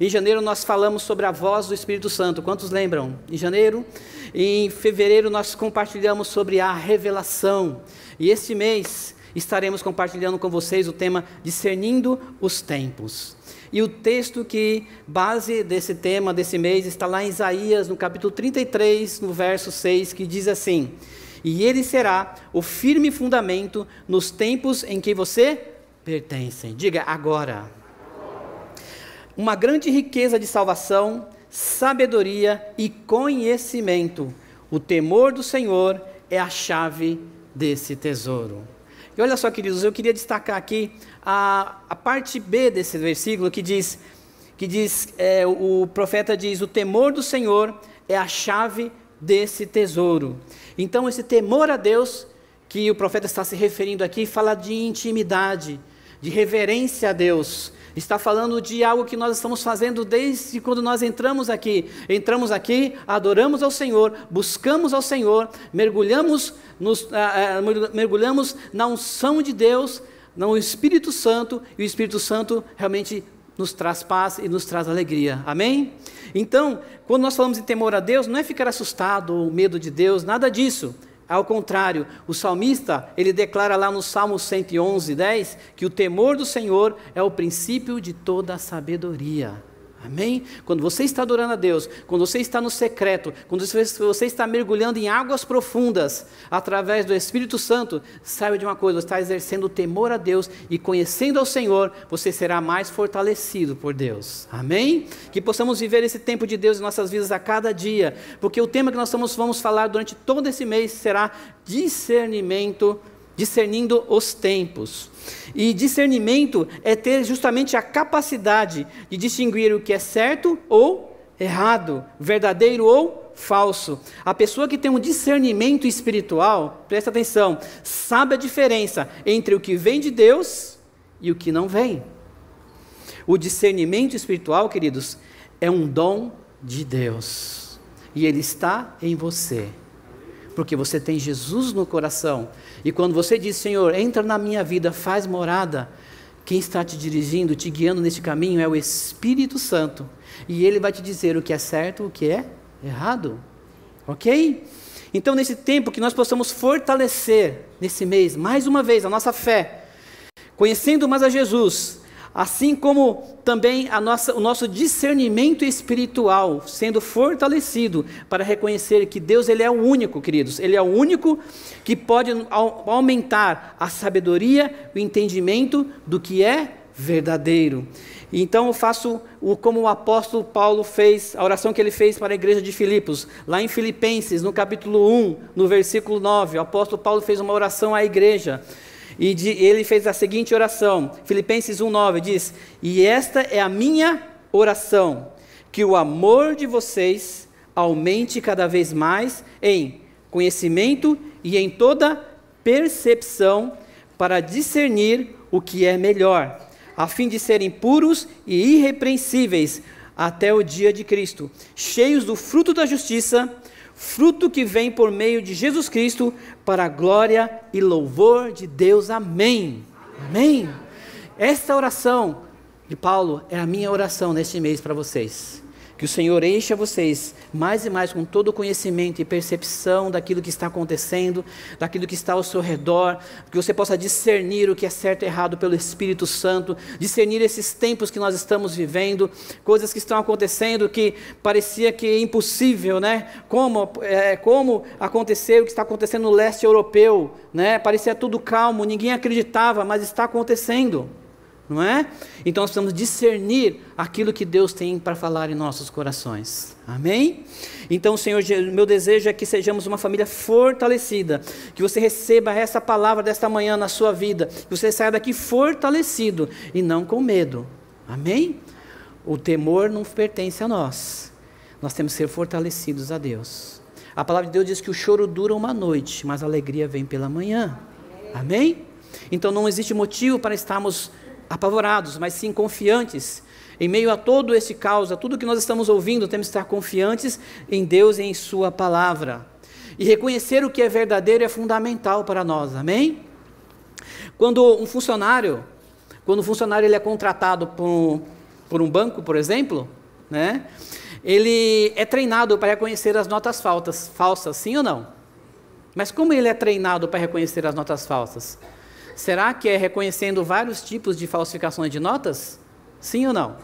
Em janeiro nós falamos sobre a voz do Espírito Santo. Quantos lembram? Em janeiro. Em fevereiro nós compartilhamos sobre a revelação. E este mês estaremos compartilhando com vocês o tema discernindo os tempos. E o texto que base desse tema desse mês está lá em Isaías, no capítulo 33, no verso 6, que diz assim: "E ele será o firme fundamento nos tempos em que você pertence". Diga agora uma grande riqueza de salvação, sabedoria e conhecimento. O temor do Senhor é a chave desse tesouro. E olha só, queridos, eu queria destacar aqui a, a parte B desse versículo que diz, que diz é, o profeta diz, o temor do Senhor é a chave desse tesouro. Então, esse temor a Deus que o profeta está se referindo aqui fala de intimidade, de reverência a Deus, Está falando de algo que nós estamos fazendo desde quando nós entramos aqui. Entramos aqui, adoramos ao Senhor, buscamos ao Senhor, mergulhamos, nos, ah, ah, mergulhamos na unção de Deus, no Espírito Santo, e o Espírito Santo realmente nos traz paz e nos traz alegria. Amém? Então, quando nós falamos em temor a Deus, não é ficar assustado ou medo de Deus, nada disso. Ao contrário, o salmista, ele declara lá no Salmo 111, 10, que o temor do Senhor é o princípio de toda sabedoria. Amém? Quando você está adorando a Deus, quando você está no secreto, quando você está mergulhando em águas profundas, através do Espírito Santo, saiba de uma coisa: você está exercendo o temor a Deus e conhecendo ao Senhor, você será mais fortalecido por Deus. Amém? Que possamos viver esse tempo de Deus em nossas vidas a cada dia, porque o tema que nós vamos falar durante todo esse mês será discernimento discernindo os tempos. E discernimento é ter justamente a capacidade de distinguir o que é certo ou errado, verdadeiro ou falso. A pessoa que tem um discernimento espiritual, presta atenção, sabe a diferença entre o que vem de Deus e o que não vem. O discernimento espiritual, queridos, é um dom de Deus. E ele está em você porque você tem Jesus no coração. E quando você diz, Senhor, entra na minha vida, faz morada, quem está te dirigindo, te guiando nesse caminho é o Espírito Santo. E ele vai te dizer o que é certo, o que é errado. Ok? Então, nesse tempo, que nós possamos fortalecer, nesse mês, mais uma vez, a nossa fé, conhecendo mais a Jesus, assim como também nossa, o nosso discernimento espiritual sendo fortalecido para reconhecer que Deus ele é o único, queridos, ele é o único que pode aumentar a sabedoria, o entendimento do que é verdadeiro. Então eu faço o, como o apóstolo Paulo fez, a oração que ele fez para a igreja de Filipos, lá em Filipenses, no capítulo 1, no versículo 9, o apóstolo Paulo fez uma oração à igreja. E de, ele fez a seguinte oração, Filipenses 1,9 diz: E esta é a minha oração, que o amor de vocês aumente cada vez mais em conhecimento e em toda percepção, para discernir o que é melhor, a fim de serem puros e irrepreensíveis até o dia de Cristo, cheios do fruto da justiça fruto que vem por meio de Jesus Cristo para a glória e louvor de Deus. Amém. Amém. Esta oração de Paulo é a minha oração neste mês para vocês. Que o Senhor encha vocês mais e mais com todo o conhecimento e percepção daquilo que está acontecendo, daquilo que está ao seu redor, que você possa discernir o que é certo e errado pelo Espírito Santo, discernir esses tempos que nós estamos vivendo, coisas que estão acontecendo que parecia que é impossível, né? Como, é, como aconteceu o que está acontecendo no leste europeu, né? Parecia tudo calmo, ninguém acreditava, mas está acontecendo não é? Então nós precisamos discernir aquilo que Deus tem para falar em nossos corações. Amém? Então, Senhor, meu desejo é que sejamos uma família fortalecida, que você receba essa palavra desta manhã na sua vida, que você saia daqui fortalecido e não com medo. Amém? O temor não pertence a nós. nós temos que ser fortalecidos a Deus. A palavra de Deus diz que o choro dura uma noite, mas a alegria vem pela manhã. Amém? Então não existe motivo para estarmos apavorados, mas sim confiantes. Em meio a todo esse caos, a tudo que nós estamos ouvindo, temos que estar confiantes em Deus e em Sua palavra. E reconhecer o que é verdadeiro é fundamental para nós, amém? Quando um funcionário, quando um funcionário ele é contratado por, por um banco, por exemplo, né? Ele é treinado para reconhecer as notas faltas, falsas, sim ou não? Mas como ele é treinado para reconhecer as notas falsas? Será que é reconhecendo vários tipos de falsificações de notas? Sim ou não?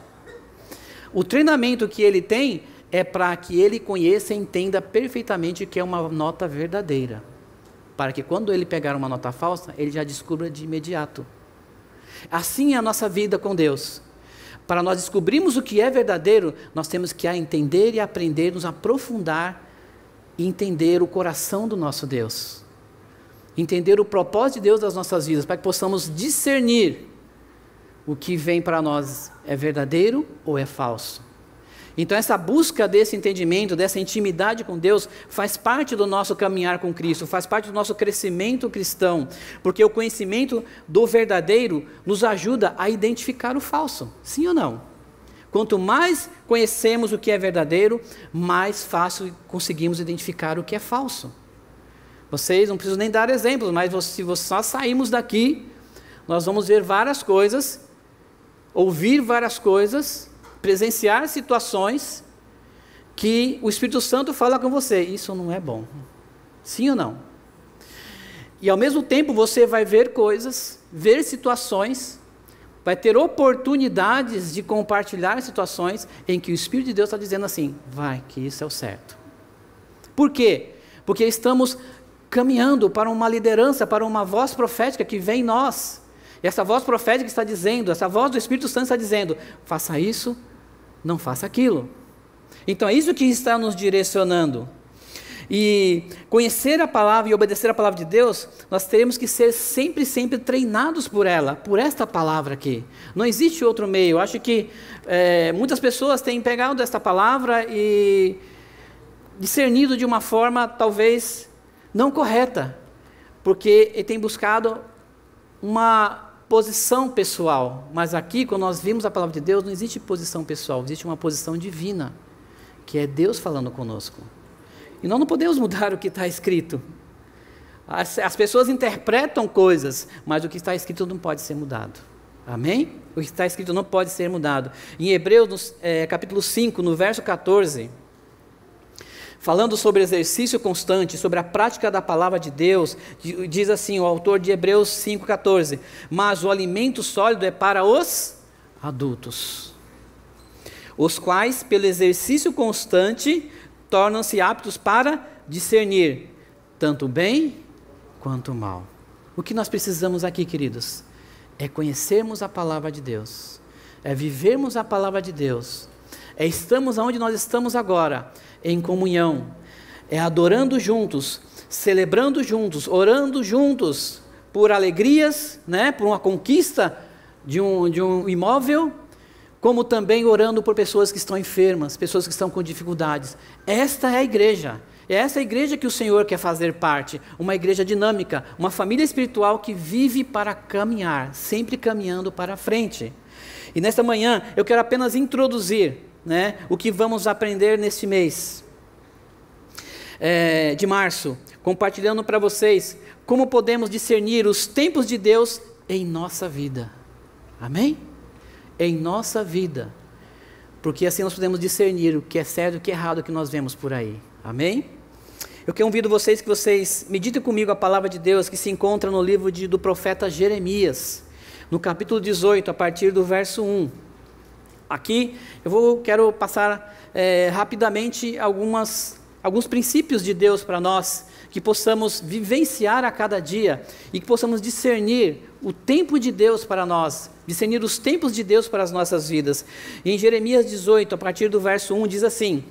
O treinamento que ele tem é para que ele conheça e entenda perfeitamente o que é uma nota verdadeira. Para que quando ele pegar uma nota falsa, ele já descubra de imediato. Assim é a nossa vida com Deus. Para nós descobrirmos o que é verdadeiro, nós temos que entender e aprender, nos aprofundar e entender o coração do nosso Deus. Entender o propósito de Deus das nossas vidas, para que possamos discernir o que vem para nós é verdadeiro ou é falso. Então, essa busca desse entendimento, dessa intimidade com Deus, faz parte do nosso caminhar com Cristo, faz parte do nosso crescimento cristão, porque o conhecimento do verdadeiro nos ajuda a identificar o falso, sim ou não? Quanto mais conhecemos o que é verdadeiro, mais fácil conseguimos identificar o que é falso. Vocês não precisam nem dar exemplos, mas se só sairmos daqui, nós vamos ver várias coisas, ouvir várias coisas, presenciar situações que o Espírito Santo fala com você: isso não é bom. Sim ou não? E ao mesmo tempo você vai ver coisas, ver situações, vai ter oportunidades de compartilhar situações em que o Espírito de Deus está dizendo assim: vai, que isso é o certo. Por quê? Porque estamos caminhando para uma liderança, para uma voz profética que vem em nós. E essa voz profética está dizendo, essa voz do Espírito Santo está dizendo: faça isso, não faça aquilo. Então é isso que está nos direcionando. E conhecer a palavra e obedecer a palavra de Deus, nós teremos que ser sempre, sempre treinados por ela, por esta palavra aqui. Não existe outro meio. Eu acho que é, muitas pessoas têm pegado esta palavra e discernido de uma forma talvez não correta, porque tem buscado uma posição pessoal. Mas aqui, quando nós vimos a palavra de Deus, não existe posição pessoal, existe uma posição divina, que é Deus falando conosco. E nós não podemos mudar o que está escrito. As, as, pessoas interpretam coisas, mas o que está escrito não pode ser mudado. Amém? O que está escrito não pode ser mudado. Em Hebreus, é, capítulo 5, no verso 14 falando sobre exercício constante, sobre a prática da palavra de Deus, diz assim o autor de Hebreus 5,14: Mas o alimento sólido é para os adultos, os quais, pelo exercício constante, tornam-se aptos para discernir tanto bem quanto mal. O que nós precisamos aqui, queridos, é conhecermos a palavra de Deus, é vivermos a palavra de Deus, é estamos onde nós estamos agora, em comunhão, é adorando juntos, celebrando juntos, orando juntos por alegrias, né, por uma conquista de um, de um imóvel, como também orando por pessoas que estão enfermas, pessoas que estão com dificuldades. Esta é a igreja. É essa igreja que o Senhor quer fazer parte, uma igreja dinâmica, uma família espiritual que vive para caminhar, sempre caminhando para frente. E nesta manhã eu quero apenas introduzir né, o que vamos aprender neste mês é, de março, compartilhando para vocês como podemos discernir os tempos de Deus em nossa vida. Amém? Em nossa vida. Porque assim nós podemos discernir o que é certo e o que é errado que nós vemos por aí. Amém? Eu convido vocês que vocês meditem comigo a palavra de Deus que se encontra no livro de, do profeta Jeremias, no capítulo 18, a partir do verso 1. Aqui eu vou, quero passar é, rapidamente algumas, alguns princípios de Deus para nós, que possamos vivenciar a cada dia e que possamos discernir o tempo de Deus para nós, discernir os tempos de Deus para as nossas vidas. Em Jeremias 18, a partir do verso 1, diz assim: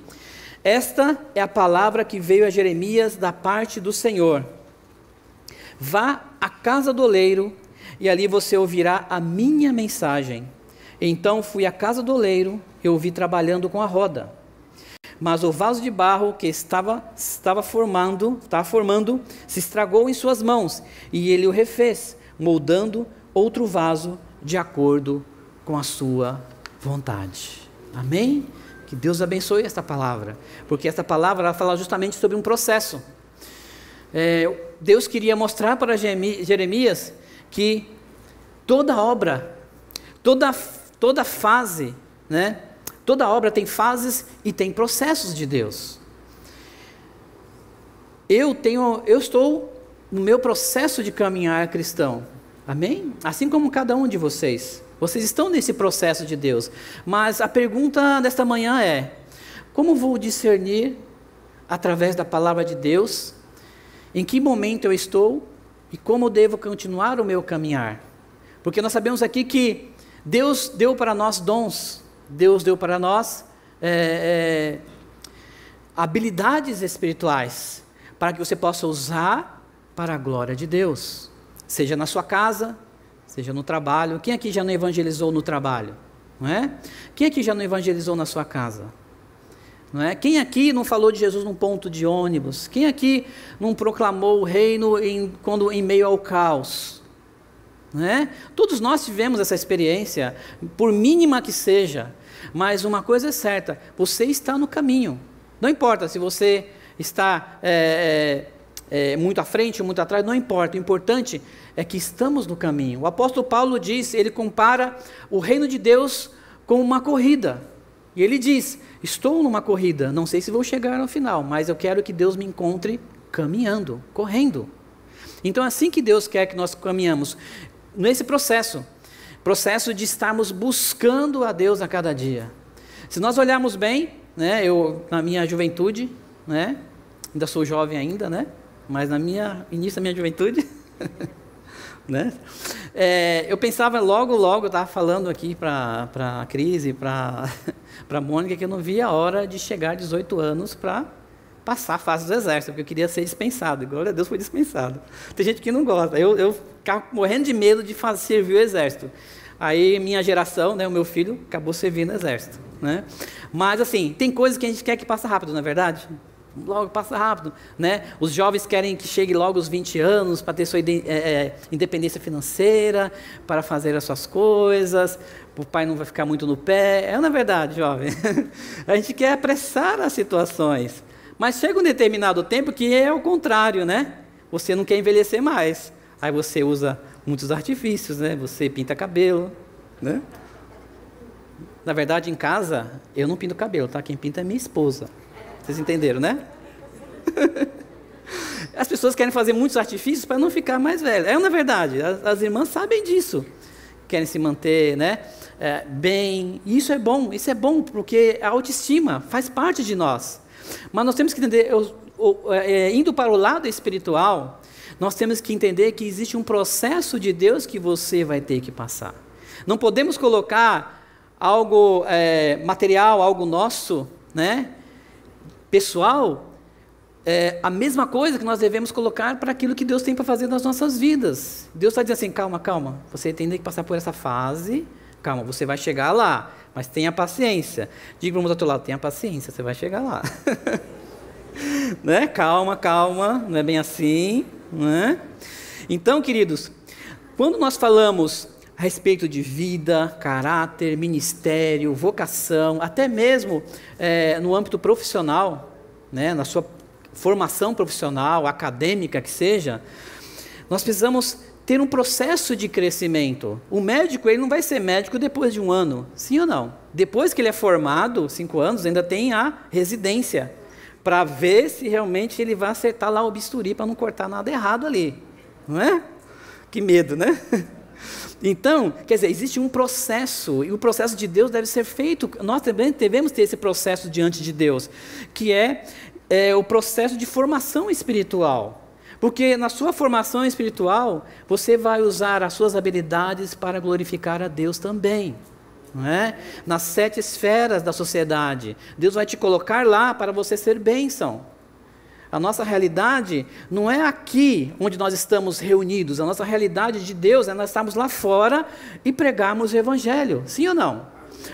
Esta é a palavra que veio a Jeremias da parte do Senhor. Vá à casa do oleiro e ali você ouvirá a minha mensagem. Então fui à casa do oleiro e o vi trabalhando com a roda. Mas o vaso de barro que estava, estava formando, estava formando, se estragou em suas mãos, e ele o refez, moldando outro vaso de acordo com a sua vontade. Amém? Que Deus abençoe esta palavra, porque esta palavra fala justamente sobre um processo. É, Deus queria mostrar para Jeremias que toda obra, toda, toda fase, né, toda obra tem fases e tem processos de Deus. Eu tenho, eu estou no meu processo de caminhar cristão, amém? Assim como cada um de vocês. Vocês estão nesse processo de Deus. Mas a pergunta desta manhã é: como vou discernir, através da palavra de Deus, em que momento eu estou e como devo continuar o meu caminhar? Porque nós sabemos aqui que Deus deu para nós dons, Deus deu para nós é, é, habilidades espirituais, para que você possa usar para a glória de Deus, seja na sua casa, seja no trabalho. Quem aqui já não evangelizou no trabalho? Não é? Quem aqui já não evangelizou na sua casa? Não é? Quem aqui não falou de Jesus num ponto de ônibus? Quem aqui não proclamou o reino em, quando em meio ao caos? Não é? Todos nós tivemos essa experiência, por mínima que seja. Mas uma coisa é certa: você está no caminho. Não importa se você está é, é, é, muito à frente ou muito atrás, não importa. O importante é que estamos no caminho. O apóstolo Paulo diz, ele compara o reino de Deus com uma corrida. E ele diz: Estou numa corrida, não sei se vou chegar ao final, mas eu quero que Deus me encontre caminhando, correndo. Então assim que Deus quer que nós caminhamos, nesse processo processo de estarmos buscando a Deus a cada dia. Se nós olharmos bem, né, eu na minha juventude, né, ainda sou jovem ainda, né, mas na minha início da minha juventude, né? É, eu pensava logo, logo, eu estava falando aqui para a Cris e para a Mônica que eu não via a hora de chegar a 18 anos para passar a fase do exército, porque eu queria ser dispensado. Glória a Deus foi dispensado. Tem gente que não gosta. Eu, eu ficava morrendo de medo de fazer, servir o exército. Aí minha geração, né, o meu filho, acabou servindo no exército. Né? Mas assim, tem coisas que a gente quer que passe rápido, não é verdade? logo passa rápido, né? Os jovens querem que chegue logo aos 20 anos para ter sua é, é, independência financeira, para fazer as suas coisas, o pai não vai ficar muito no pé. É na é verdade, jovem. a gente quer apressar as situações, mas chega um determinado tempo que é o contrário, né? Você não quer envelhecer mais, aí você usa muitos artifícios, né? Você pinta cabelo, né? Na verdade, em casa, eu não pinto cabelo, tá? Quem pinta é minha esposa. Vocês entenderam, né? As pessoas querem fazer muitos artifícios para não ficar mais velhas. É na verdade, as, as, irmãs sabem disso. Querem se manter, né? É, bem. Isso é bom, isso é bom porque a autoestima faz parte de nós. Mas nós temos que entender, eu, eu, é, indo para o lado espiritual, nós temos que entender que existe um processo de Deus que você vai ter que passar. Não podemos colocar algo é, material, algo nosso, né? pessoal, é a mesma coisa que nós devemos colocar para aquilo que Deus tem para fazer nas nossas vidas. Deus está dizendo assim: calma, calma, você tem que passar por essa fase, calma, você vai chegar lá, mas tenha paciência. Diga para o outro lado: tenha paciência, você vai chegar lá. né? Calma, calma, não é bem assim. Né? Então, queridos, quando nós falamos a respeito de vida, caráter, ministério, vocação, até mesmo é, no âmbito profissional, né, na sua formação profissional, acadêmica que seja, nós precisamos ter um processo de crescimento. O médico ele não vai ser médico depois de um ano, sim ou não? Depois que ele é formado, cinco anos, ainda tem a residência para ver se realmente ele vai acertar lá o bisturi para não cortar nada errado ali, não é? Que medo, né? Então, quer dizer, existe um processo, e o processo de Deus deve ser feito, nós também devemos ter esse processo diante de Deus, que é, é o processo de formação espiritual. Porque na sua formação espiritual, você vai usar as suas habilidades para glorificar a Deus também. Não é? Nas sete esferas da sociedade. Deus vai te colocar lá para você ser bênção. A nossa realidade não é aqui onde nós estamos reunidos. A nossa realidade de Deus é nós estarmos lá fora e pregarmos o Evangelho. Sim ou não?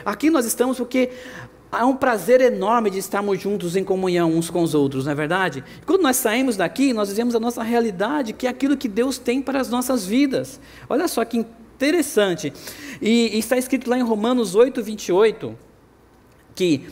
Aqui nós estamos porque há um prazer enorme de estarmos juntos em comunhão uns com os outros, não é verdade? Quando nós saímos daqui, nós vivemos a nossa realidade, que é aquilo que Deus tem para as nossas vidas. Olha só que interessante. E, e está escrito lá em Romanos 8, 28, que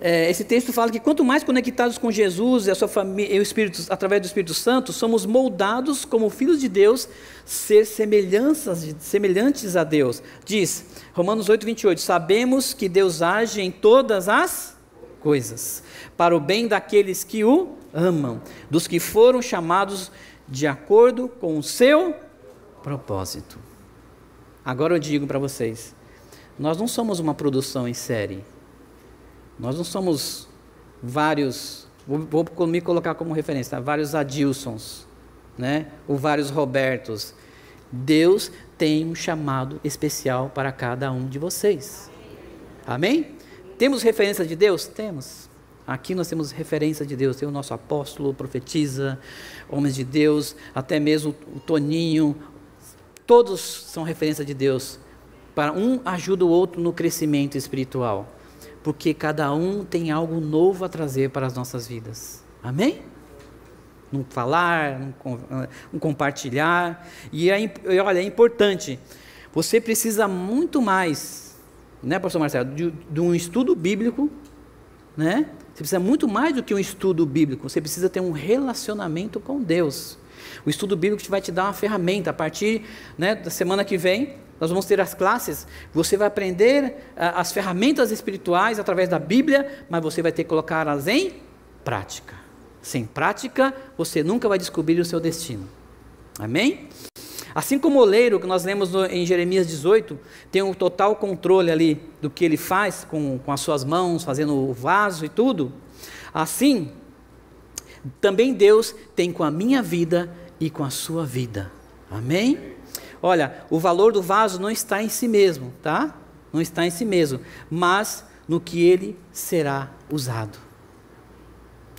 é, esse texto fala que quanto mais conectados com Jesus e a sua família, e o Espírito, através do Espírito Santo, somos moldados como filhos de Deus, ser semelhanças, semelhantes a Deus. Diz Romanos 8, 28, sabemos que Deus age em todas as coisas, para o bem daqueles que o amam, dos que foram chamados de acordo com o seu propósito. Agora eu digo para vocês, nós não somos uma produção em série. Nós não somos vários, vou, vou me colocar como referência, tá? vários Adilsons, né? ou vários Robertos. Deus tem um chamado especial para cada um de vocês. Amém? Temos referência de Deus? Temos. Aqui nós temos referência de Deus. Tem o nosso apóstolo, profetiza, homens de Deus, até mesmo o Toninho. Todos são referência de Deus. Para um ajuda o outro no crescimento espiritual porque cada um tem algo novo a trazer para as nossas vidas. Amém? Um falar, um, compartilhar. E é, olha, é importante. Você precisa muito mais, né, pastor Marcelo, de, de um estudo bíblico, né? Você precisa muito mais do que um estudo bíblico. Você precisa ter um relacionamento com Deus. O estudo bíblico vai te dar uma ferramenta. A partir né, da semana que vem, nós vamos ter as classes, você vai aprender uh, as ferramentas espirituais através da Bíblia, mas você vai ter que colocá-las em prática. Sem prática, você nunca vai descobrir o seu destino. Amém? Assim como o oleiro, que nós lemos em Jeremias 18, tem um total controle ali do que ele faz com, com as suas mãos, fazendo o vaso e tudo, assim, também Deus tem com a minha vida e com a sua vida. Amém? Olha, o valor do vaso não está em si mesmo, tá? Não está em si mesmo, mas no que ele será usado.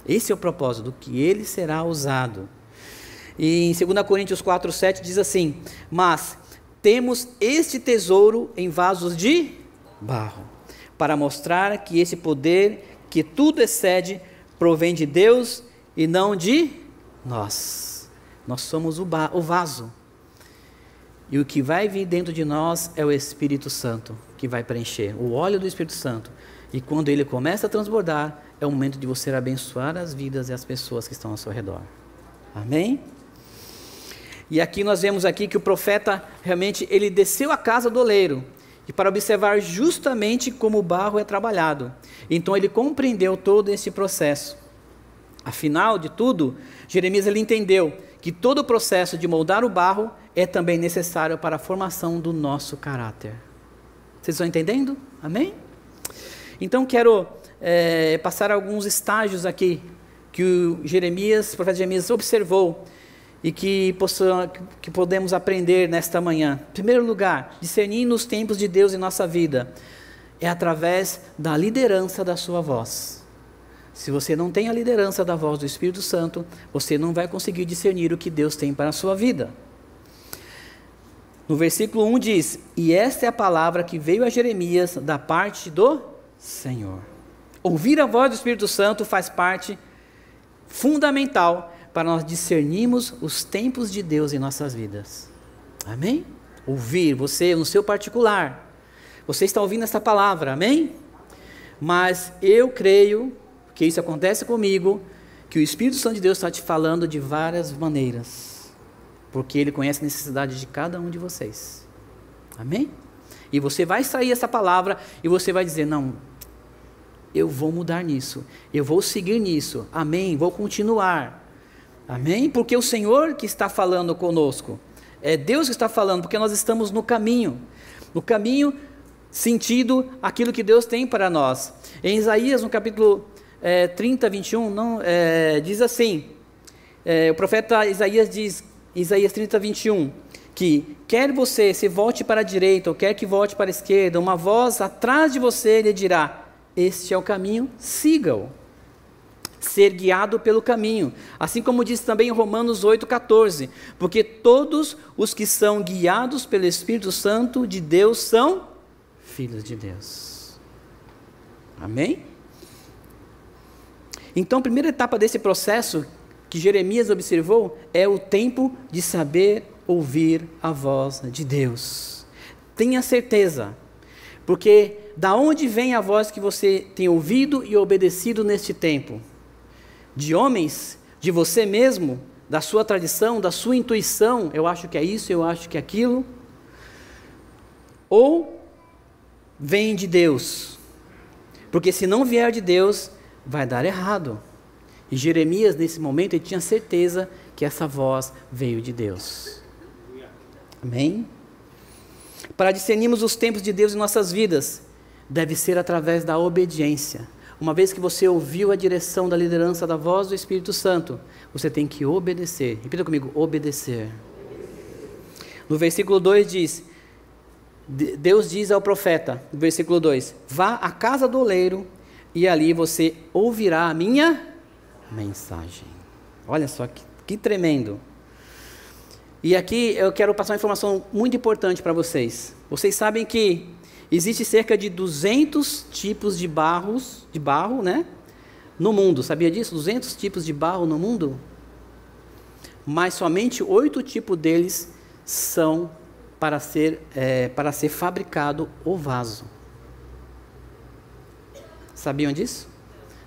Esse é o propósito, do que ele será usado. E em 2 Coríntios 4, 7 diz assim: Mas temos este tesouro em vasos de barro, para mostrar que esse poder, que tudo excede, provém de Deus e não de nós. Nós somos o, o vaso. E o que vai vir dentro de nós é o Espírito Santo que vai preencher, o óleo do Espírito Santo. E quando ele começa a transbordar, é o momento de você abençoar as vidas e as pessoas que estão ao seu redor. Amém? E aqui nós vemos aqui que o profeta realmente ele desceu à casa do oleiro e para observar justamente como o barro é trabalhado. Então ele compreendeu todo esse processo. Afinal de tudo, Jeremias ele entendeu que todo o processo de moldar o barro é também necessário para a formação do nosso caráter. Vocês estão entendendo? Amém? Então quero é, passar alguns estágios aqui que o Jeremias, o profeta Jeremias observou e que, possa, que podemos aprender nesta manhã. Em primeiro lugar, discernir nos tempos de Deus em nossa vida é através da liderança da sua voz. Se você não tem a liderança da voz do Espírito Santo, você não vai conseguir discernir o que Deus tem para a sua vida. No versículo 1 diz: E esta é a palavra que veio a Jeremias da parte do Senhor. Ouvir a voz do Espírito Santo faz parte fundamental para nós discernirmos os tempos de Deus em nossas vidas. Amém? Ouvir, você no seu particular. Você está ouvindo essa palavra, amém? Mas eu creio que isso acontece comigo, que o Espírito Santo de Deus está te falando de várias maneiras, porque Ele conhece a necessidade de cada um de vocês. Amém? E você vai sair essa palavra e você vai dizer: Não, eu vou mudar nisso, eu vou seguir nisso, amém, vou continuar, amém, porque o Senhor que está falando conosco, é Deus que está falando, porque nós estamos no caminho, no caminho sentido aquilo que Deus tem para nós. Em Isaías, no capítulo é, 30, 21, não, é, diz assim: é, o profeta Isaías diz, Isaías 30, 21, que quer você se volte para a direita ou quer que volte para a esquerda, uma voz atrás de você lhe dirá: Este é o caminho, siga-o. Ser guiado pelo caminho, assim como diz também em Romanos 8,14: Porque todos os que são guiados pelo Espírito Santo de Deus são filhos de Deus. Amém? Então, a primeira etapa desse processo que Jeremias observou é o tempo de saber ouvir a voz de Deus. Tenha certeza, porque da onde vem a voz que você tem ouvido e obedecido neste tempo? De homens? De você mesmo? Da sua tradição? Da sua intuição? Eu acho que é isso, eu acho que é aquilo? Ou vem de Deus? Porque se não vier de Deus, vai dar errado. E Jeremias, nesse momento, ele tinha certeza que essa voz veio de Deus. Amém? Para discernirmos os tempos de Deus em nossas vidas, deve ser através da obediência. Uma vez que você ouviu a direção da liderança da voz do Espírito Santo, você tem que obedecer. Repita comigo: obedecer. No versículo 2 diz: Deus diz ao profeta, no versículo 2: Vá à casa do oleiro e ali você ouvirá a minha mensagem. Olha só que, que tremendo. E aqui eu quero passar uma informação muito importante para vocês. Vocês sabem que existe cerca de 200 tipos de barros, de barro, né? No mundo, sabia disso? 200 tipos de barro no mundo? Mas somente oito tipos deles são para ser, é, para ser fabricado o vaso. Sabiam disso?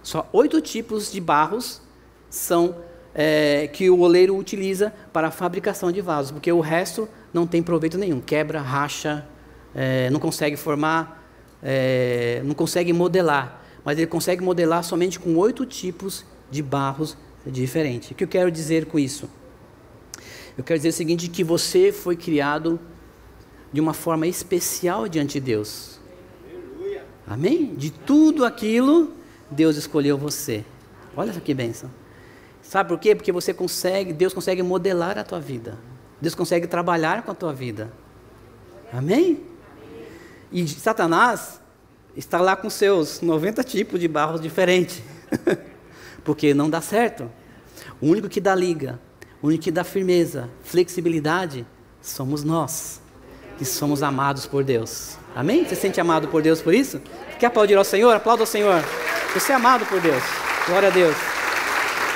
Só oito tipos de barros são é, que o oleiro utiliza para a fabricação de vasos, porque o resto não tem proveito nenhum, quebra, racha, é, não consegue formar, é, não consegue modelar, mas ele consegue modelar somente com oito tipos de barros diferentes. O que eu quero dizer com isso? Eu quero dizer o seguinte: que você foi criado de uma forma especial diante de Deus. Amém? De tudo aquilo, Deus escolheu você. Olha que bênção. Sabe por quê? Porque você consegue, Deus consegue modelar a tua vida. Deus consegue trabalhar com a tua vida. Amém? E Satanás está lá com seus 90 tipos de barros diferentes. porque não dá certo. O único que dá liga, o único que dá firmeza, flexibilidade, somos nós, que somos amados por Deus. Amém? Você se sente amado por Deus por isso? Quer aplaudir ao Senhor? Aplauda ao Senhor. Você é amado por Deus. Glória a Deus.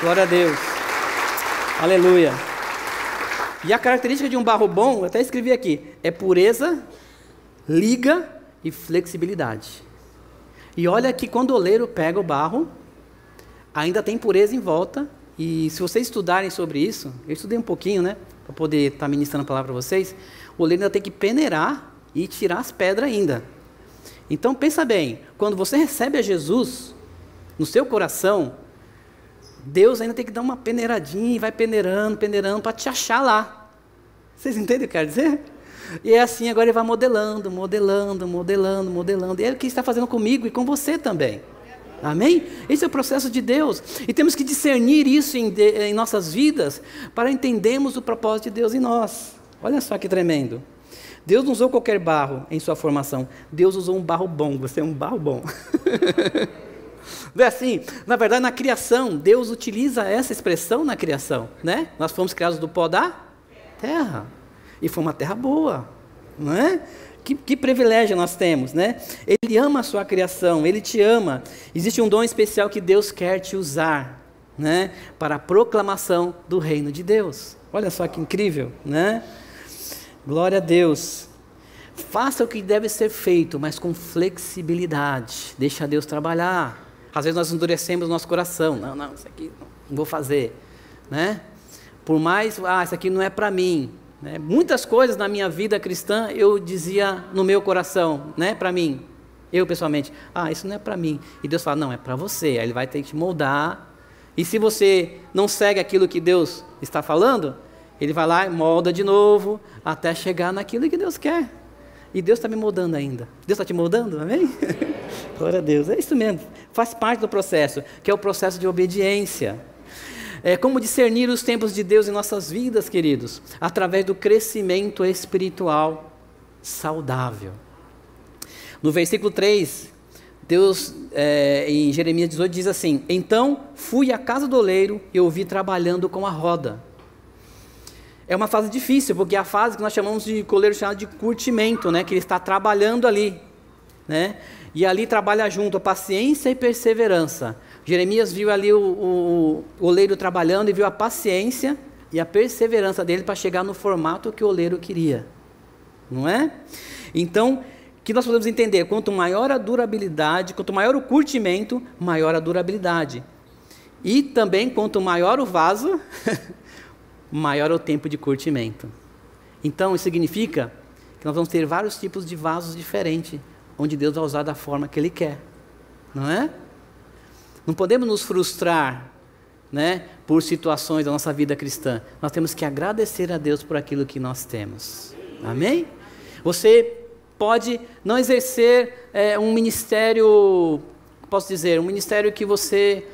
Glória a Deus. Aleluia. E a característica de um barro bom, eu até escrevi aqui, é pureza, liga e flexibilidade. E olha que quando o oleiro pega o barro, ainda tem pureza em volta. E se vocês estudarem sobre isso, eu estudei um pouquinho, né? Para poder estar tá ministrando a palavra para vocês. Oleiro ainda tem que peneirar e tirar as pedras ainda. Então pensa bem, quando você recebe a Jesus no seu coração, Deus ainda tem que dar uma peneiradinha e vai peneirando, peneirando para te achar lá. Vocês entendem o que eu quero dizer? E é assim, agora ele vai modelando, modelando, modelando, modelando. E é o que ele está fazendo comigo e com você também. Amém? Esse é o processo de Deus. E temos que discernir isso em, de, em nossas vidas para entendermos o propósito de Deus em nós. Olha só que tremendo. Deus não usou qualquer barro em sua formação. Deus usou um barro bom. Você é um barro bom. Não é assim? Na verdade, na criação, Deus utiliza essa expressão na criação. Né? Nós fomos criados do pó da terra. E foi uma terra boa. Não é? Que, que, privilégio nós temos, né? Ele ama a sua criação, ele te ama. Existe um dom especial que Deus quer te usar, né? Para a proclamação do reino de Deus. Olha só que incrível, né? Glória a Deus. Faça o que deve ser feito, mas com flexibilidade. Deixa Deus trabalhar. Às vezes nós endurecemos o nosso coração. Não, não, isso aqui não vou fazer. Né? Por mais, ah, isso aqui não é para mim. Né? Muitas coisas na minha vida cristã eu dizia no meu coração, né, para mim. Eu pessoalmente, ah, isso não é para mim. E Deus fala, não, é para você. Aí Ele vai ter que te moldar. E se você não segue aquilo que Deus está falando, ele vai lá molda de novo, até chegar naquilo que Deus quer. E Deus está me moldando ainda. Deus está te moldando, amém? Glória a Deus. É isso mesmo. Faz parte do processo, que é o processo de obediência. É como discernir os tempos de Deus em nossas vidas, queridos, através do crescimento espiritual saudável. No versículo 3, Deus, é, em Jeremias 18, diz assim: Então fui à casa do oleiro e ouvi trabalhando com a roda é uma fase difícil, porque é a fase que nós chamamos de coleiro chamado de curtimento, né? Que ele está trabalhando ali. né? E ali trabalha junto a paciência e perseverança. Jeremias viu ali o, o, oleiro trabalhando e viu a paciência e a perseverança dele para chegar no formato que o oleiro queria. Não é? Então, que nós podemos entender, quanto maior a durabilidade, quanto maior o curtimento, maior a durabilidade. E também, quanto maior o vaso, maior o tempo de curtimento. Então, isso significa que nós vamos ter vários tipos de vasos diferentes, onde Deus vai usar da forma que Ele quer. Não é? Não podemos nos frustrar né, por situações da nossa vida cristã. Nós temos que agradecer a Deus por aquilo que nós temos. Amém? Você pode não exercer é, um ministério, posso dizer, um ministério que você,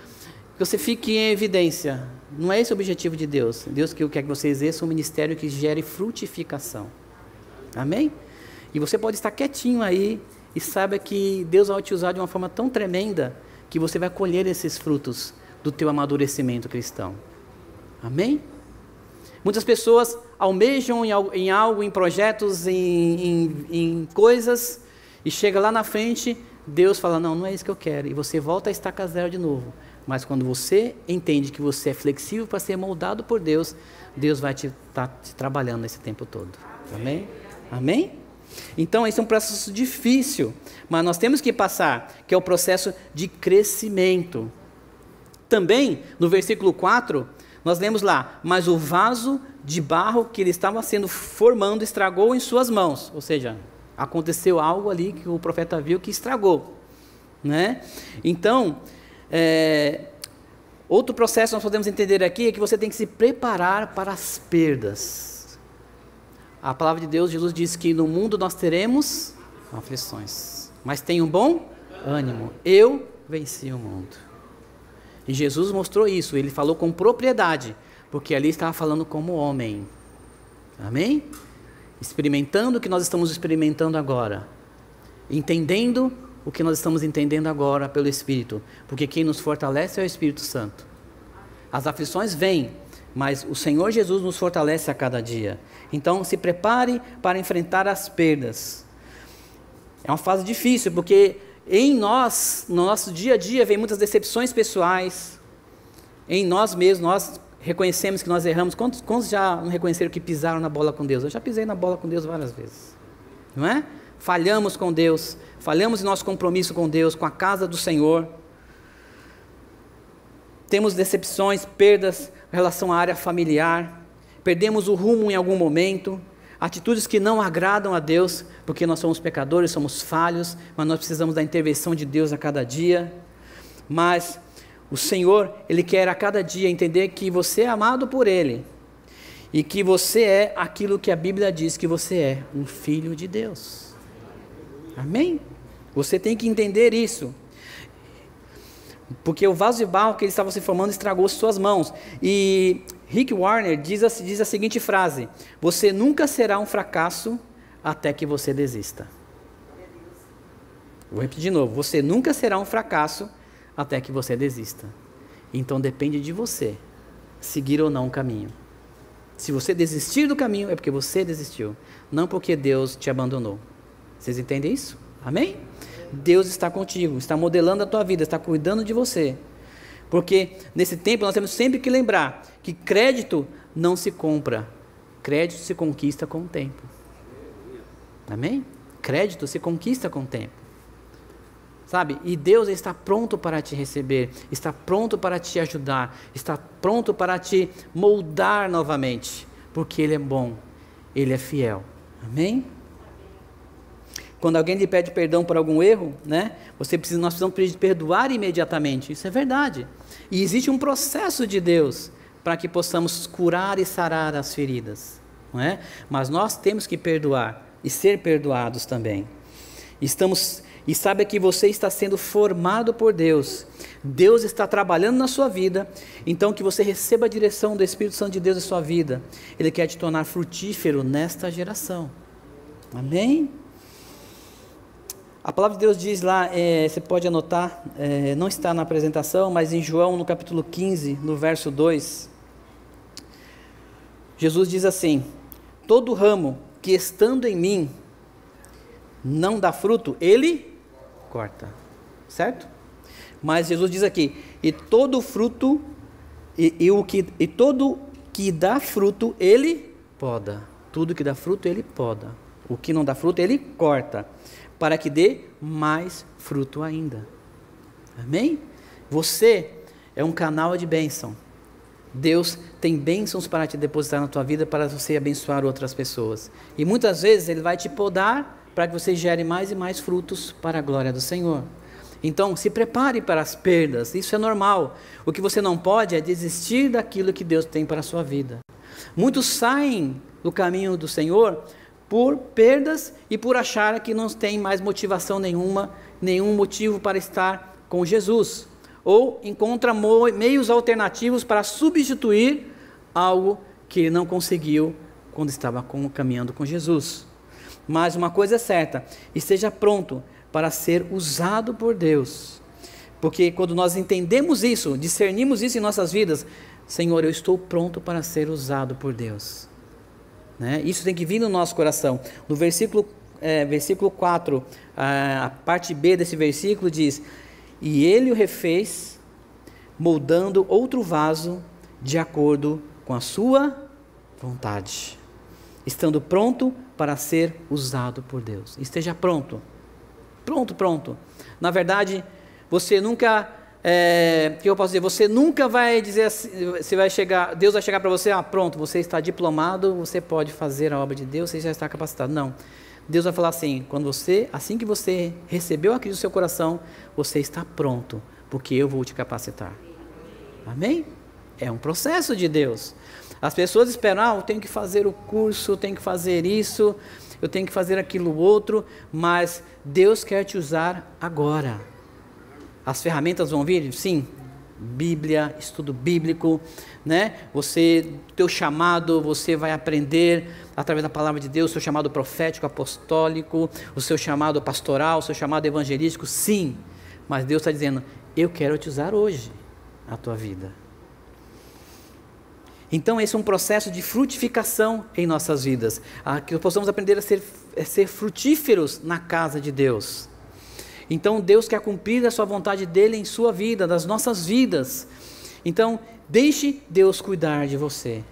que você fique em evidência. Não é esse o objetivo de Deus. Deus quer que você exerça um ministério que gere frutificação. Amém? E você pode estar quietinho aí e saiba que Deus vai te usar de uma forma tão tremenda que você vai colher esses frutos do teu amadurecimento cristão. Amém? Muitas pessoas almejam em algo, em projetos, em, em, em coisas, e chega lá na frente, Deus fala: Não, não é isso que eu quero. E você volta a estaca zero de novo. Mas quando você entende que você é flexível para ser moldado por Deus, Deus vai te estar tá te trabalhando esse tempo todo. Amém? Amém? Então, esse é um processo difícil, mas nós temos que passar, que é o processo de crescimento. Também, no versículo 4, nós lemos lá: Mas o vaso de barro que ele estava sendo formando estragou em suas mãos. Ou seja, aconteceu algo ali que o profeta viu que estragou. Né? Então, é, outro processo nós podemos entender aqui é que você tem que se preparar para as perdas. A palavra de Deus, Jesus diz que no mundo nós teremos aflições, mas tem um bom ânimo. Eu venci o mundo. E Jesus mostrou isso, ele falou com propriedade, porque ali estava falando como homem. Amém? Experimentando o que nós estamos experimentando agora, entendendo o que nós estamos entendendo agora pelo Espírito, porque quem nos fortalece é o Espírito Santo. As aflições vêm, mas o Senhor Jesus nos fortalece a cada dia. Então, se prepare para enfrentar as perdas. É uma fase difícil, porque em nós, no nosso dia a dia, vem muitas decepções pessoais. Em nós mesmos, nós reconhecemos que nós erramos. Quantos, quantos já não reconheceram que pisaram na bola com Deus? Eu já pisei na bola com Deus várias vezes. Não é? Falhamos com Deus, falhamos em nosso compromisso com Deus, com a casa do Senhor. Temos decepções, perdas em relação à área familiar. Perdemos o rumo em algum momento atitudes que não agradam a Deus, porque nós somos pecadores, somos falhos, mas nós precisamos da intervenção de Deus a cada dia. Mas o Senhor, Ele quer a cada dia entender que você é amado por Ele e que você é aquilo que a Bíblia diz que você é, um filho de Deus. Amém? Você tem que entender isso. Porque o vaso de barro que ele estava se formando estragou suas mãos. E Rick Warner diz a, diz a seguinte frase: Você nunca será um fracasso até que você desista. Vou repetir de novo: Você nunca será um fracasso até que você desista. Então depende de você seguir ou não o caminho. Se você desistir do caminho, é porque você desistiu, não porque Deus te abandonou. Vocês entendem isso? Amém? Deus está contigo, está modelando a tua vida, está cuidando de você. Porque nesse tempo nós temos sempre que lembrar que crédito não se compra, crédito se conquista com o tempo. Amém? Crédito se conquista com o tempo. Sabe? E Deus está pronto para te receber, está pronto para te ajudar, está pronto para te moldar novamente, porque Ele é bom, Ele é fiel. Amém? Quando alguém lhe pede perdão por algum erro, né? Você precisa, nós precisamos perdoar imediatamente. Isso é verdade. E existe um processo de Deus para que possamos curar e sarar as feridas, não é? Mas nós temos que perdoar e ser perdoados também. Estamos e saiba que você está sendo formado por Deus. Deus está trabalhando na sua vida, então que você receba a direção do Espírito Santo de Deus em sua vida. Ele quer te tornar frutífero nesta geração. Amém? A palavra de Deus diz lá, é, você pode anotar, é, não está na apresentação, mas em João, no capítulo 15, no verso 2, Jesus diz assim: Todo ramo que estando em mim não dá fruto, ele corta. Certo? Mas Jesus diz aqui: e todo fruto, e, e, o que, e todo que dá fruto, ele poda. Tudo que dá fruto, ele poda. O que não dá fruto, ele corta. Para que dê mais fruto ainda. Amém? Você é um canal de bênção. Deus tem bênçãos para te depositar na tua vida para você abençoar outras pessoas. E muitas vezes Ele vai te podar para que você gere mais e mais frutos para a glória do Senhor. Então, se prepare para as perdas, isso é normal. O que você não pode é desistir daquilo que Deus tem para a sua vida. Muitos saem do caminho do Senhor por perdas e por achar que não tem mais motivação nenhuma, nenhum motivo para estar com Jesus ou encontra meios alternativos para substituir algo que ele não conseguiu quando estava com, caminhando com Jesus. Mas uma coisa é certa: esteja pronto para ser usado por Deus. Porque quando nós entendemos isso, discernimos isso em nossas vidas, Senhor, eu estou pronto para ser usado por Deus. Né? Isso tem que vir no nosso coração. No versículo, é, versículo 4, a, a parte B desse versículo diz: e ele o refez, moldando outro vaso de acordo com a sua vontade, estando pronto para ser usado por Deus. Esteja pronto. Pronto, pronto. Na verdade, você nunca é, que eu posso dizer, você nunca vai dizer assim, você vai chegar, Deus vai chegar para você, ah, pronto, você está diplomado, você pode fazer a obra de Deus, você já está capacitado. Não. Deus vai falar assim: quando você, assim que você recebeu a Cristo no seu coração, você está pronto, porque eu vou te capacitar. Amém? É um processo de Deus. As pessoas esperam, ah, eu tenho que fazer o curso, eu tenho que fazer isso, eu tenho que fazer aquilo outro, mas Deus quer te usar agora. As ferramentas vão vir? Sim, Bíblia, estudo bíblico, né? Você, teu chamado, você vai aprender através da palavra de Deus, seu chamado profético, apostólico, o seu chamado pastoral, o seu chamado evangelístico, sim. Mas Deus está dizendo: eu quero te usar hoje na tua vida. Então, esse é um processo de frutificação em nossas vidas, que possamos aprender a ser, a ser frutíferos na casa de Deus. Então Deus quer cumprir a sua vontade dele em sua vida, das nossas vidas. Então, deixe Deus cuidar de você.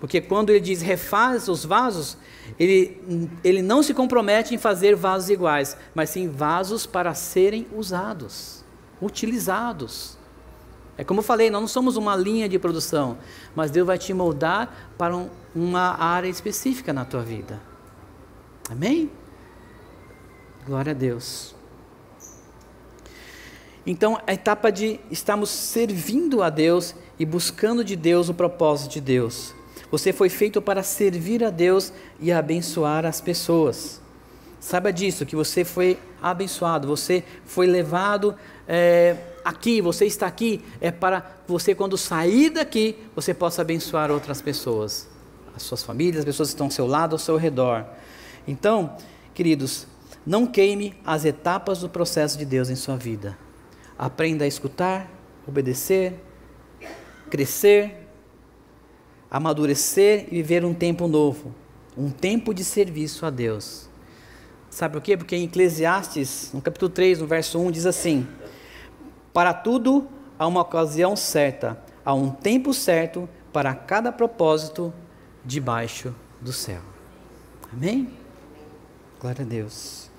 Porque quando ele diz refaz os vasos, ele, ele não se compromete em fazer vasos iguais, mas sim vasos para serem usados, utilizados. É como eu falei, nós não somos uma linha de produção, mas Deus vai te moldar para um, uma área específica na tua vida. Amém? Glória a Deus. Então, a etapa de estarmos servindo a Deus e buscando de Deus o propósito de Deus. Você foi feito para servir a Deus e abençoar as pessoas. Saiba disso, que você foi abençoado, você foi levado é, aqui, você está aqui, é para você, quando sair daqui, você possa abençoar outras pessoas, as suas famílias, as pessoas que estão ao seu lado, ao seu redor. Então, queridos, não queime as etapas do processo de Deus em sua vida. Aprenda a escutar, obedecer, crescer, amadurecer e viver um tempo novo, um tempo de serviço a Deus. Sabe por quê? Porque em Eclesiastes, no capítulo 3, no verso 1, diz assim: Para tudo há uma ocasião certa, há um tempo certo para cada propósito debaixo do céu. Amém? Glória a Deus.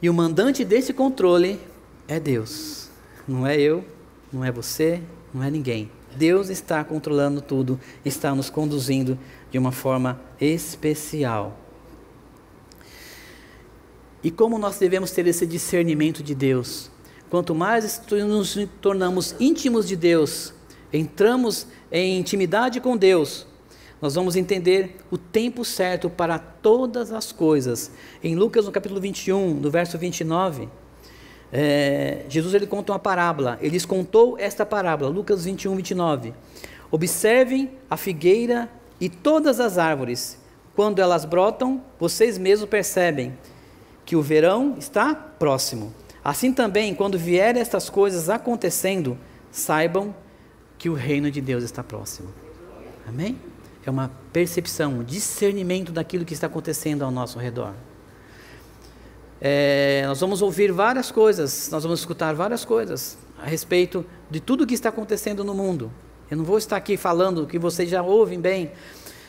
E o mandante desse controle é Deus. Não é eu, não é você, não é ninguém. Deus está controlando tudo, está nos conduzindo de uma forma especial. E como nós devemos ter esse discernimento de Deus? Quanto mais nos tornamos íntimos de Deus, entramos em intimidade com Deus, nós vamos entender o tempo certo para todas as coisas. Em Lucas, no capítulo 21, no verso 29, é, Jesus ele conta uma parábola. Ele contou esta parábola, Lucas 21, 29. Observem a figueira e todas as árvores. Quando elas brotam, vocês mesmos percebem que o verão está próximo. Assim também, quando vierem estas coisas acontecendo, saibam que o reino de Deus está próximo. Amém? É uma percepção, um discernimento daquilo que está acontecendo ao nosso redor. É, nós vamos ouvir várias coisas, nós vamos escutar várias coisas a respeito de tudo o que está acontecendo no mundo. Eu não vou estar aqui falando que vocês já ouvem bem.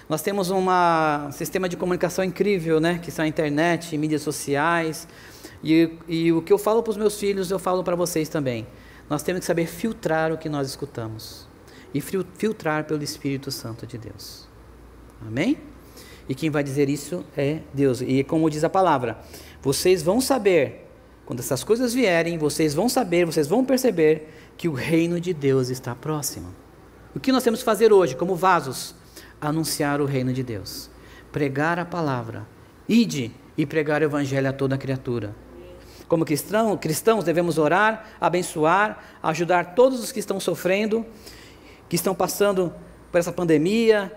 Nós temos uma, um sistema de comunicação incrível, né? Que são a internet, mídias sociais. E, e o que eu falo para os meus filhos, eu falo para vocês também. Nós temos que saber filtrar o que nós escutamos. E filtrar pelo Espírito Santo de Deus. Amém? E quem vai dizer isso é Deus. E como diz a palavra, vocês vão saber, quando essas coisas vierem, vocês vão saber, vocês vão perceber que o reino de Deus está próximo. O que nós temos que fazer hoje, como vasos? Anunciar o reino de Deus, pregar a palavra, ide e pregar o evangelho a toda criatura. Como cristão, cristãos, devemos orar, abençoar, ajudar todos os que estão sofrendo, que estão passando por essa pandemia,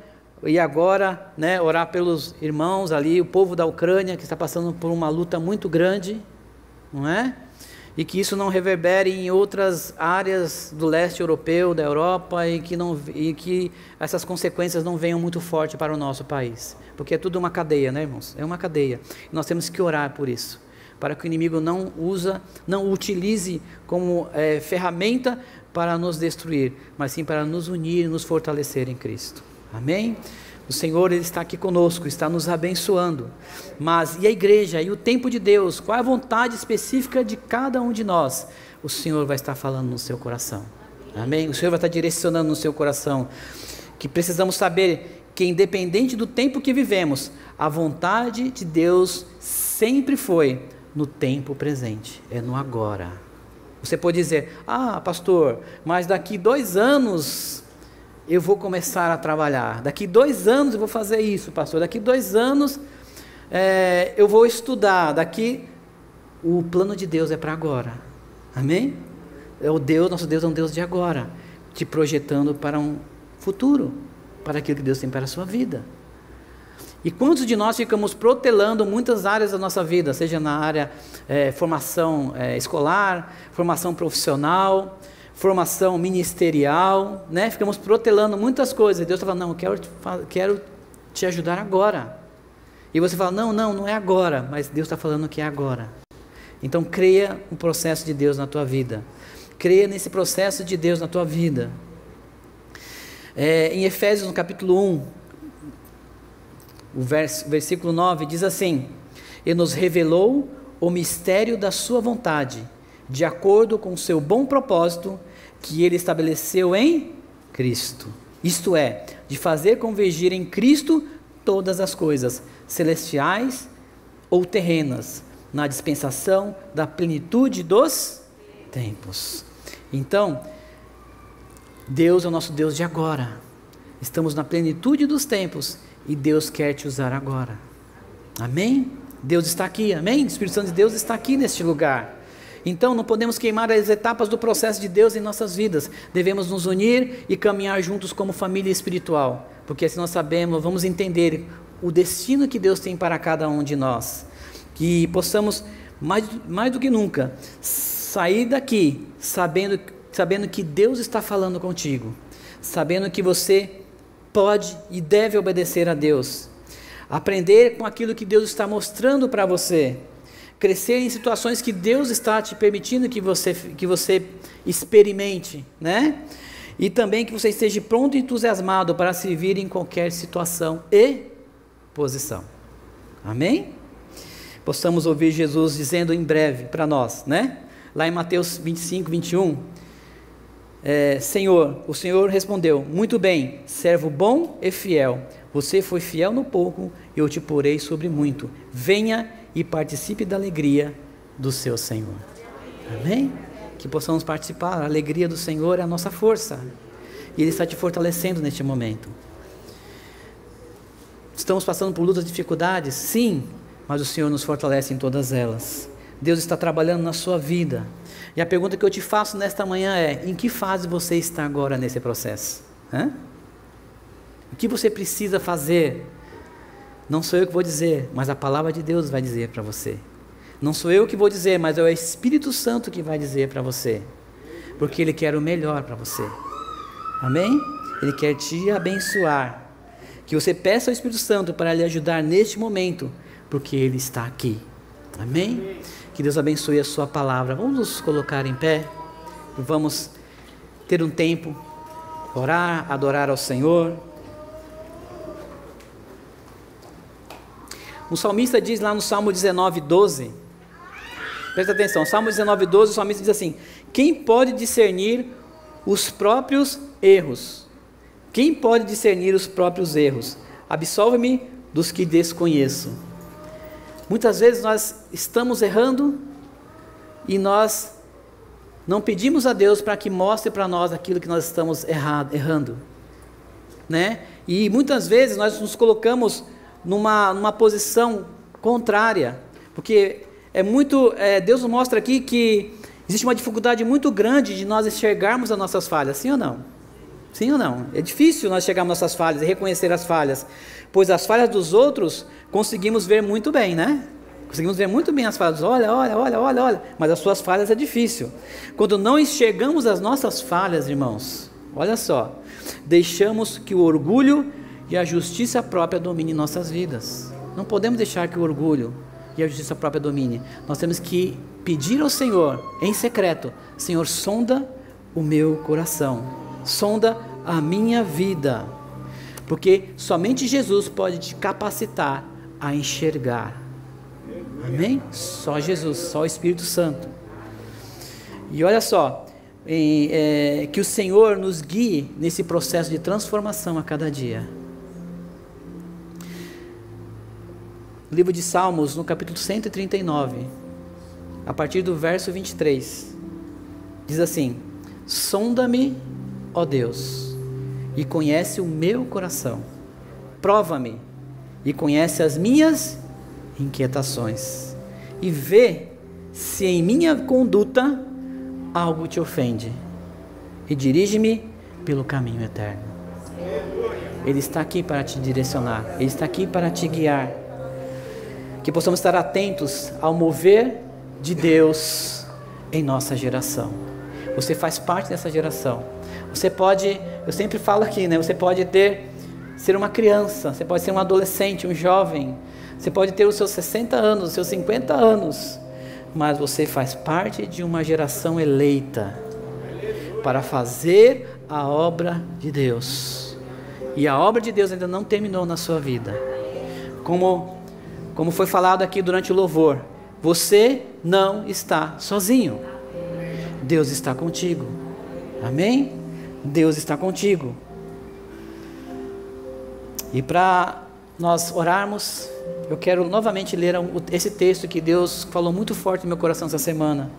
e agora, né, orar pelos irmãos ali, o povo da Ucrânia que está passando por uma luta muito grande, não é? E que isso não reverbere em outras áreas do leste europeu, da Europa, e que, não, e que essas consequências não venham muito forte para o nosso país. Porque é tudo uma cadeia, né, irmãos? É uma cadeia. E nós temos que orar por isso, para que o inimigo não usa, não utilize como é, ferramenta para nos destruir, mas sim para nos unir e nos fortalecer em Cristo. Amém? O Senhor ele está aqui conosco, está nos abençoando. Mas e a igreja e o tempo de Deus? Qual é a vontade específica de cada um de nós? O Senhor vai estar falando no seu coração. Amém? O Senhor vai estar direcionando no seu coração. Que precisamos saber que, independente do tempo que vivemos, a vontade de Deus sempre foi no tempo presente, é no agora. Você pode dizer, ah, pastor, mas daqui dois anos eu vou começar a trabalhar. Daqui dois anos eu vou fazer isso, pastor. Daqui dois anos é, eu vou estudar. Daqui o plano de Deus é para agora. Amém? É o Deus, nosso Deus é um Deus de agora, te projetando para um futuro, para aquilo que Deus tem para a sua vida. E quantos de nós ficamos protelando muitas áreas da nossa vida, seja na área é, formação é, escolar, formação profissional, formação ministerial, né? Ficamos protelando muitas coisas. Deus está falando, não, eu quero, quero te ajudar agora. E você fala, não, não, não é agora, mas Deus está falando que é agora. Então creia no processo de Deus na tua vida. Creia nesse processo de Deus na tua vida. É, em Efésios, no capítulo 1, o vers, versículo 9, diz assim: E nos revelou o mistério da Sua vontade, de acordo com o seu bom propósito que ele estabeleceu em Cristo. Isto é, de fazer convergir em Cristo todas as coisas, celestiais ou terrenas, na dispensação da plenitude dos tempos. Então, Deus é o nosso Deus de agora. Estamos na plenitude dos tempos e Deus quer te usar agora. Amém? Deus está aqui, amém? O Espírito Santo de Deus está aqui neste lugar. Então não podemos queimar as etapas do processo de Deus em nossas vidas. Devemos nos unir e caminhar juntos como família espiritual, porque assim nós sabemos, vamos entender o destino que Deus tem para cada um de nós. Que possamos, mais, mais do que nunca, sair daqui sabendo, sabendo que Deus está falando contigo, sabendo que você pode e deve obedecer a Deus, aprender com aquilo que Deus está mostrando para você crescer em situações que Deus está te permitindo que você, que você experimente, né? E também que você esteja pronto e entusiasmado para servir em qualquer situação e posição. Amém? Possamos ouvir Jesus dizendo em breve para nós, né? Lá em Mateus 25, 21. É, Senhor, o Senhor respondeu: Muito bem, servo bom e fiel. Você foi fiel no pouco, eu te porei sobre muito. Venha e participe da alegria do seu Senhor. Amém? Que possamos participar. A alegria do Senhor é a nossa força. E Ele está te fortalecendo neste momento. Estamos passando por lutas dificuldades? Sim, mas o Senhor nos fortalece em todas elas. Deus está trabalhando na sua vida. E a pergunta que eu te faço nesta manhã é: em que fase você está agora nesse processo? Hã? O que você precisa fazer não sou eu que vou dizer, mas a palavra de Deus vai dizer para você. Não sou eu que vou dizer, mas é o Espírito Santo que vai dizer para você. Porque Ele quer o melhor para você. Amém? Ele quer te abençoar. Que você peça ao Espírito Santo para lhe ajudar neste momento, porque Ele está aqui. Amém? Que Deus abençoe a sua palavra. Vamos nos colocar em pé vamos ter um tempo, orar, adorar ao Senhor. O salmista diz lá no Salmo 19, 12. Presta atenção, Salmo 19, 12, o salmista diz assim: Quem pode discernir os próprios erros? Quem pode discernir os próprios erros? Absolve-me dos que desconheço. Muitas vezes nós estamos errando e nós não pedimos a Deus para que mostre para nós aquilo que nós estamos errado, errando. Né? E muitas vezes nós nos colocamos numa, numa posição contrária, porque é muito, é, Deus mostra aqui que existe uma dificuldade muito grande de nós enxergarmos as nossas falhas, sim ou não? Sim ou não? É difícil nós chegarmos às nossas falhas e reconhecer as falhas, pois as falhas dos outros conseguimos ver muito bem, né? Conseguimos ver muito bem as falhas. Olha, olha, olha, olha, olha. Mas as suas falhas é difícil. Quando não enxergamos as nossas falhas, irmãos, olha só, deixamos que o orgulho e a justiça própria domine nossas vidas. Não podemos deixar que o orgulho e a justiça própria domine. Nós temos que pedir ao Senhor, em secreto: Senhor, sonda o meu coração, sonda a minha vida. Porque somente Jesus pode te capacitar a enxergar. Amém? Só Jesus, só o Espírito Santo. E olha só, é, que o Senhor nos guie nesse processo de transformação a cada dia. Livro de Salmos, no capítulo 139, a partir do verso 23, diz assim: Sonda-me, ó Deus, e conhece o meu coração, prova-me e conhece as minhas inquietações, e vê se em minha conduta algo te ofende, e dirige-me pelo caminho eterno. Ele está aqui para te direcionar, Ele está aqui para te guiar que possamos estar atentos ao mover de Deus em nossa geração. Você faz parte dessa geração. Você pode, eu sempre falo aqui, né? Você pode ter ser uma criança, você pode ser um adolescente, um jovem, você pode ter os seus 60 anos, os seus 50 anos, mas você faz parte de uma geração eleita para fazer a obra de Deus. E a obra de Deus ainda não terminou na sua vida. Como como foi falado aqui durante o louvor, você não está sozinho. Deus está contigo. Amém? Deus está contigo. E para nós orarmos, eu quero novamente ler esse texto que Deus falou muito forte no meu coração essa semana.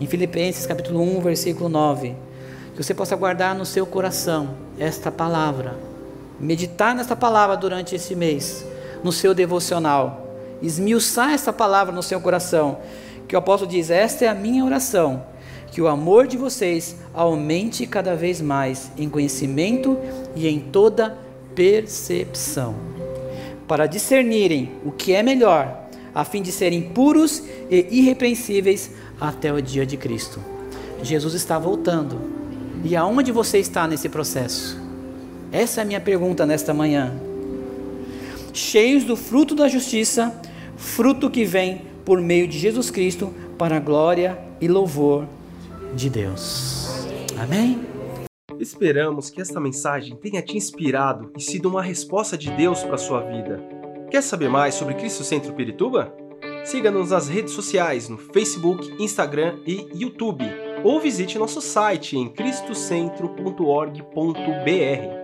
Em Filipenses capítulo 1, versículo 9. Que você possa guardar no seu coração esta palavra. Meditar nesta palavra durante esse mês, no seu devocional esmiuçar essa palavra no seu coração. Que o apóstolo diz: Esta é a minha oração, que o amor de vocês aumente cada vez mais em conhecimento e em toda percepção, para discernirem o que é melhor, a fim de serem puros e irrepreensíveis até o dia de Cristo. Jesus está voltando. E aonde você está nesse processo? Essa é a minha pergunta nesta manhã. Cheios do fruto da justiça, fruto que vem por meio de Jesus Cristo para a glória e louvor de Deus. Amém? Esperamos que esta mensagem tenha te inspirado e sido uma resposta de Deus para a sua vida. Quer saber mais sobre Cristo Centro Pirituba? Siga-nos nas redes sociais no Facebook, Instagram e YouTube, ou visite nosso site em cristocentro.org.br.